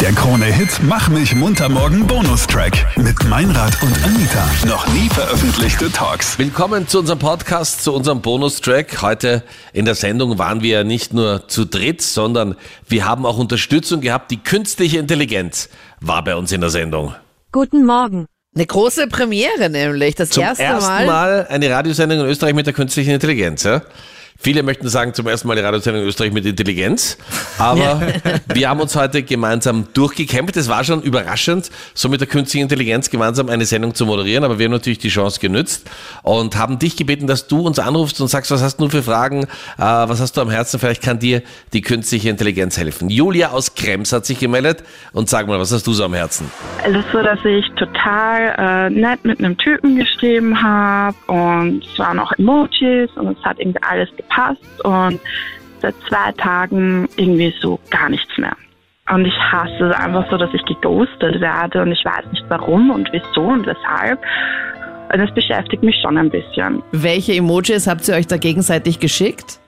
Der Krone-Hit Mach mich munter morgen Bonustrack mit Meinrad und Anita. Noch nie veröffentlichte Talks. Willkommen zu unserem Podcast, zu unserem Bonustrack. Heute in der Sendung waren wir ja nicht nur zu dritt, sondern wir haben auch Unterstützung gehabt. Die künstliche Intelligenz war bei uns in der Sendung. Guten Morgen. Eine große Premiere nämlich, das Zum erste ersten Mal. Mal eine Radiosendung in Österreich mit der künstlichen Intelligenz. Ja? Viele möchten sagen, zum ersten Mal eine Radiosendung in Österreich mit Intelligenz. Aber wir haben uns heute gemeinsam durchgekämpft. Es war schon überraschend, so mit der künstlichen Intelligenz gemeinsam eine Sendung zu moderieren. Aber wir haben natürlich die Chance genützt und haben dich gebeten, dass du uns anrufst und sagst, was hast du für Fragen, äh, was hast du am Herzen? Vielleicht kann dir die künstliche Intelligenz helfen. Julia aus Krems hat sich gemeldet und sag mal, was hast du so am Herzen? Es ist so, dass ich total äh, nett mit einem Typen geschrieben habe und es waren auch Emojis und es hat irgendwie alles gepasst und seit zwei Tagen irgendwie so gar nichts mehr. Und ich hasse es einfach so, dass ich geghostet werde und ich weiß nicht warum und wieso und weshalb. Das beschäftigt mich schon ein bisschen. Welche Emojis habt ihr euch da gegenseitig geschickt?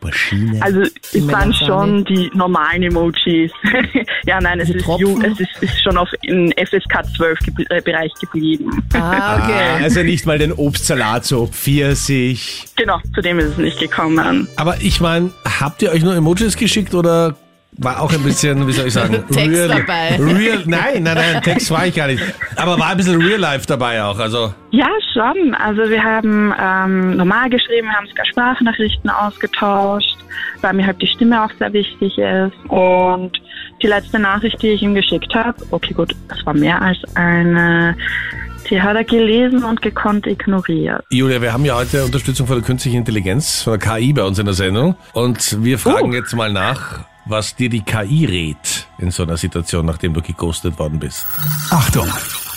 Also es waren schon die normalen Emojis. ja, nein, es ist, es ist, ist schon auf in FSK 12 gebl- äh, Bereich geblieben. Ah, okay. Also nicht mal den Obstsalat, so Pfirsich. Genau, zu dem ist es nicht gekommen. Aber ich meine, habt ihr euch nur Emojis geschickt oder war auch ein bisschen, wie soll ich sagen, Text dabei. Real, nein, nein, nein, Text war ich gar nicht. Aber war ein bisschen Real Life dabei auch. Also Ja, schon. Also wir haben ähm, normal geschrieben, wir haben sogar Sprachnachrichten ausgetauscht, weil mir halt die Stimme auch sehr wichtig ist. Und die letzte Nachricht, die ich ihm geschickt habe, okay gut, es war mehr als eine, die hat er gelesen und gekonnt ignoriert. Julia, wir haben ja heute Unterstützung von der künstlichen Intelligenz, von der KI bei uns in der Sendung. Und wir fragen Oh. jetzt mal nach, was dir die KI rät in so einer Situation, nachdem du geghostet worden bist. Achtung!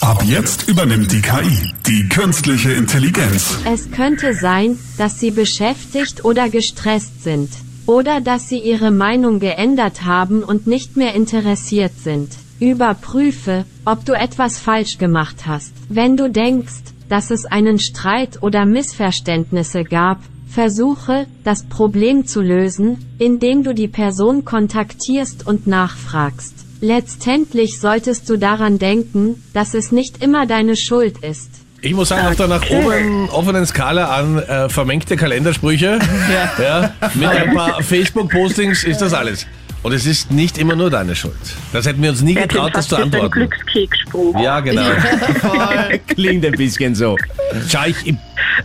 Ab jetzt übernimmt die KI, die künstliche Intelligenz. Es könnte sein, dass Sie beschäftigt oder gestresst sind. Oder dass Sie Ihre Meinung geändert haben und nicht mehr interessiert sind. Überprüfe, ob du etwas falsch gemacht hast. Wenn du denkst, dass es einen Streit oder Missverständnisse gab, versuche, das Problem zu lösen, indem du die Person kontaktierst und nachfragst. Letztendlich solltest du daran denken, dass es nicht immer deine Schuld ist. Ich muss sagen, auf der nach oben offenen Skala an äh, vermengte Kalendersprüche ja. mit ein paar Facebook-Postings ist das alles. Und es ist nicht immer nur deine Schuld. Das hätten wir uns nie klingt getraut, das zu so ein antworten. Glückskeksspruch. Ja, genau. Voll. Klingt ein bisschen so. Schau, ich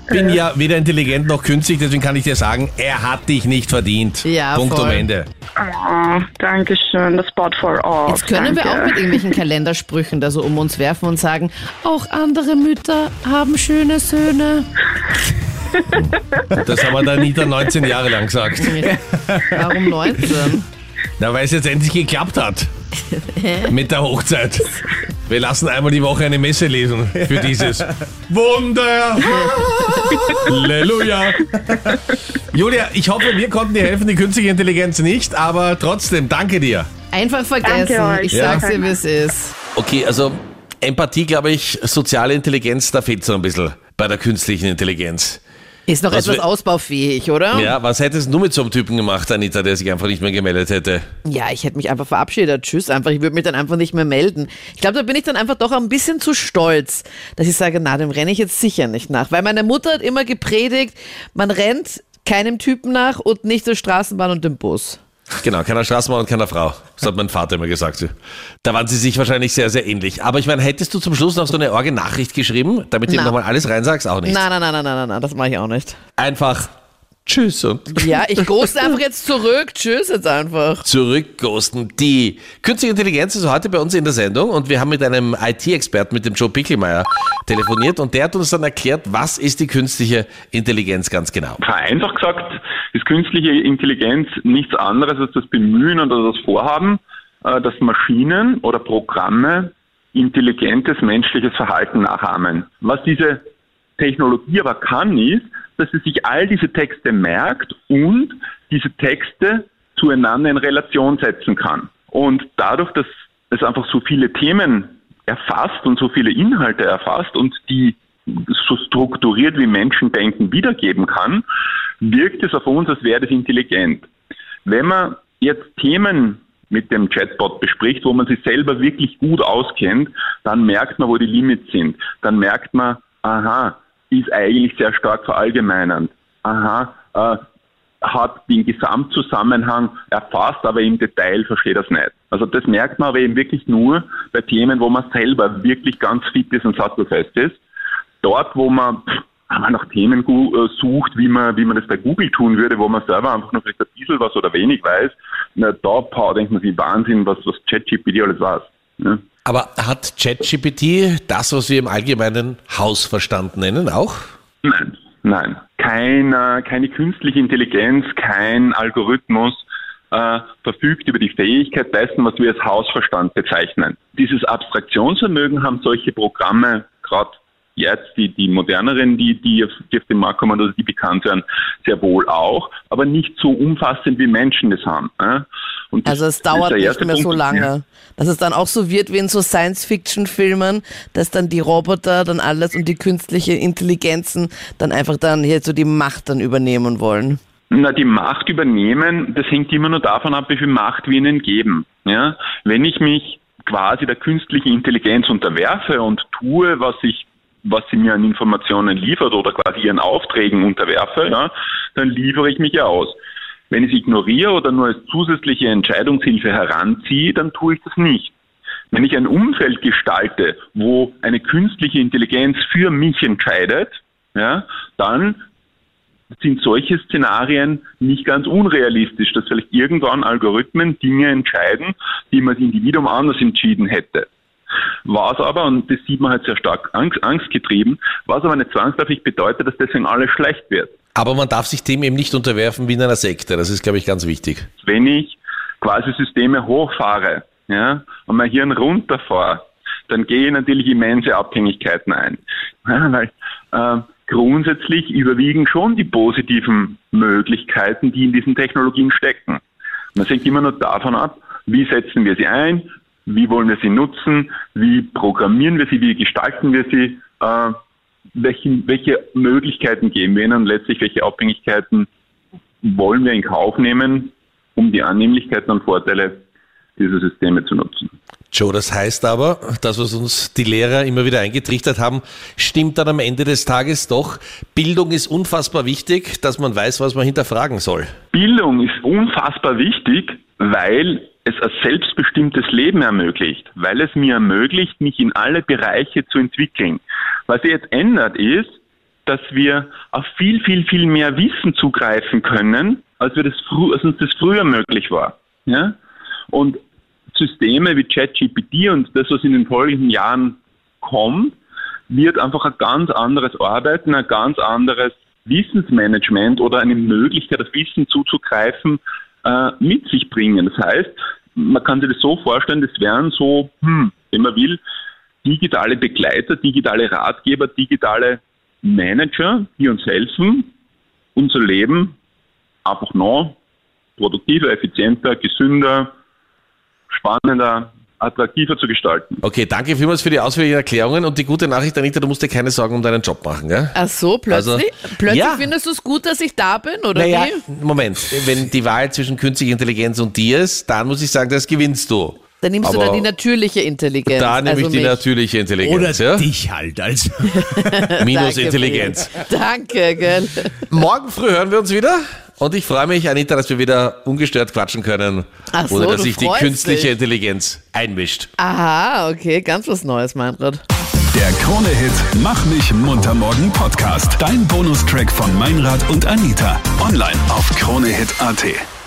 bin ja weder intelligent noch künstlich, deswegen kann ich dir sagen, er hat dich nicht verdient. Ja, Punkt voll. um Ende. Oh, danke schön, das Spot for all. Jetzt können wir danke. auch mit irgendwelchen Kalendersprüchen da so um uns werfen und sagen, auch andere Mütter haben schöne Söhne. Das haben wir der Anita 19 Jahre lang gesagt. Warum 19? Na, weil es jetzt endlich geklappt hat. Mit der Hochzeit. Wir lassen einmal die Woche eine Messe lesen für dieses Wunder. Halleluja. Julia, ich hoffe, wir konnten dir helfen, die künstliche Intelligenz nicht, aber trotzdem, danke dir. Einfach vergessen. Danke euch. Ich sag's dir, wie es ist. Okay, also Empathie, glaube ich, soziale Intelligenz, da fehlt so ein bisschen bei der künstlichen Intelligenz. Ist noch Was etwas ausbaufähig, oder? Ja, was hättest du mit so einem Typen gemacht, Anita, der sich einfach nicht mehr gemeldet hätte? Ja, ich hätte mich einfach verabschiedet. Tschüss, einfach. Ich würde mich dann einfach nicht mehr melden. Ich glaube, da bin ich dann einfach doch ein bisschen zu stolz, dass ich sage, na, dem renne ich jetzt sicher nicht nach. Weil meine Mutter hat immer gepredigt, man rennt keinem Typen nach und nicht zur Straßenbahn und dem Bus. Genau, keiner Straßenmann und keiner Frau. Das hat mein Vater immer gesagt. Da waren sie sich wahrscheinlich sehr, sehr ähnlich. Aber ich meine, hättest du zum Schluss noch so eine Orge-Nachricht geschrieben, damit du ihm nochmal alles reinsagst? Auch nicht. Nein, nein, nein, nein, nein, nein, nein, das mache ich auch nicht. Einfach Tschüss und Ja, ich ghoste einfach jetzt zurück. Tschüss jetzt einfach. zurückghosten. Die künstliche Intelligenz ist heute bei uns in der Sendung und wir haben mit einem IT-Experten, mit dem Joe Pickelmeier, telefoniert und der hat uns dann erklärt, was ist die künstliche Intelligenz ganz genau. Vereinfacht gesagt ist künstliche Intelligenz nichts anderes als das Bemühen oder das Vorhaben, äh, dass Maschinen oder Programme intelligentes menschliches Verhalten nachahmen. Was diese Technologie aber kann, ist, dass sie sich all diese Texte merkt und diese Texte zueinander in Relation setzen kann. Und dadurch, dass es einfach so viele Themen erfasst und so viele Inhalte erfasst und die so strukturiert wie Menschen denken wiedergeben kann, wirkt es auf uns, als wäre das intelligent. Wenn man jetzt Themen mit dem Chatbot bespricht, wo man sich selber wirklich gut auskennt, dann merkt man, wo die Limits sind. Dann merkt man, aha, ist eigentlich sehr stark verallgemeinernd. Aha, äh, hat den Gesamtzusammenhang erfasst, aber im Detail versteht das nicht. Also das merkt man aber eben wirklich nur bei Themen, wo man selber wirklich ganz fit ist und sattelfest ist. Dort, wo man wenn man nach Themen äh, sucht, wie man, wie man das bei Google tun würde, wo man selber einfach nur vielleicht ein bisschen was oder wenig weiß, na, da denkt man sich Wahnsinn, was, was ChatGPT alles weiß. Ja. Aber hat ChatGPT das, was wir im allgemeinen Hausverstand nennen, auch? Nein, nein. Keine, keine künstliche Intelligenz, kein Algorithmus äh, verfügt über die Fähigkeit dessen, was wir als Hausverstand bezeichnen. Dieses Abstraktionsvermögen haben solche Programme gerade jetzt die, die moderneren, die, die auf, die auf den Markt kommen oder die bekannt werden, sehr wohl auch, aber nicht so umfassend wie Menschen das haben. Äh? also es dauert nicht mehr Punkt, so lange. Ja. Dass es dann auch so wird wie in so Science-Fiction-Filmen, dass dann die Roboter dann alles und die künstliche Intelligenzen dann einfach dann hier so die Macht dann übernehmen wollen. Na, die Macht übernehmen, das hängt immer nur davon ab, wie viel Macht wir ihnen geben. Ja? Wenn ich mich quasi der künstlichen Intelligenz unterwerfe und tue, was ich was sie mir an Informationen liefert oder quasi ihren Aufträgen unterwerfe, ja, dann liefere ich mich ja aus. Wenn ich es ignoriere oder nur als zusätzliche Entscheidungshilfe heranziehe, dann tue ich das nicht. Wenn ich ein Umfeld gestalte, wo eine künstliche Intelligenz für mich entscheidet, ja, dann sind solche Szenarien nicht ganz unrealistisch, dass vielleicht irgendwann Algorithmen Dinge entscheiden, die man das Individuum anders entschieden hätte. Was aber, und das sieht man halt sehr stark Angst, angstgetrieben, was aber nicht zwangsläufig bedeutet, dass deswegen alles schlecht wird. Aber man darf sich dem eben nicht unterwerfen wie in einer Sekte. Das ist, glaube ich, ganz wichtig. Wenn ich quasi Systeme hochfahre ja, und mein Hirn runterfahre, dann gehe ich natürlich immense Abhängigkeiten ein. Ja, weil äh, grundsätzlich überwiegen schon die positiven Möglichkeiten, die in diesen Technologien stecken. Man hängt immer nur davon ab, wie setzen wir sie ein, wie wollen wir sie nutzen, wie programmieren wir sie, wie gestalten wir sie, äh, welche, welche Möglichkeiten geben wir ihnen und letztlich welche Abhängigkeiten wollen wir in Kauf nehmen, um die Annehmlichkeiten und Vorteile dieser Systeme zu nutzen. Joe, das heißt aber, das, was uns die Lehrer immer wieder eingetrichtert haben, stimmt dann am Ende des Tages doch. Bildung ist unfassbar wichtig, dass man weiß, was man hinterfragen soll. Bildung ist unfassbar wichtig, weil es ein selbstbestimmtes Leben ermöglicht, weil es mir ermöglicht, mich in alle Bereiche zu entwickeln. Was sich jetzt ändert ist, dass wir auf viel, viel, viel mehr Wissen zugreifen können, als, wir das als uns das früher möglich war. Ja? Und Systeme wie ChatGPT und das, was in den folgenden Jahren kommt, wird einfach ein ganz anderes Arbeiten, ein ganz anderes Wissensmanagement oder eine Möglichkeit, auf Wissen zuzugreifen, äh, mit sich bringen. Das heißt, man kann sich das so vorstellen, das wären so, hm, wenn man will, digitale Begleiter, digitale Ratgeber, digitale Manager, die uns helfen, unser Leben einfach noch produktiver, effizienter, gesünder, spannender, attraktiver zu gestalten. Okay, danke vielmals für die ausführlichen Erklärungen und die gute Nachricht, Anita, du musst dir keine Sorgen um deinen Job machen, gell? Ach so, plötzlich? Also, plötzlich ja. findest du es gut, dass ich da bin, oder naja, wie? Moment, wenn die Wahl zwischen künstlicher Intelligenz und dir ist, dann muss ich sagen, das gewinnst du. Dann nimmst Aber du da die natürliche Intelligenz. Da nehme also ich die mich. natürliche Intelligenz. Oder ja? dich halt als Minus Intelligenz. Danke, gell? Morgen früh hören wir uns wieder. Und ich freue mich, Anita, dass wir wieder ungestört quatschen können, Ach so, ohne dass sich die künstliche dich. Intelligenz einmischt. Aha, okay, ganz was Neues, Meinrad. Der Krone-Hit Mach mich munter morgen Podcast. Dein Bonustrack von Meinrad und Anita. Online auf kronehit.at.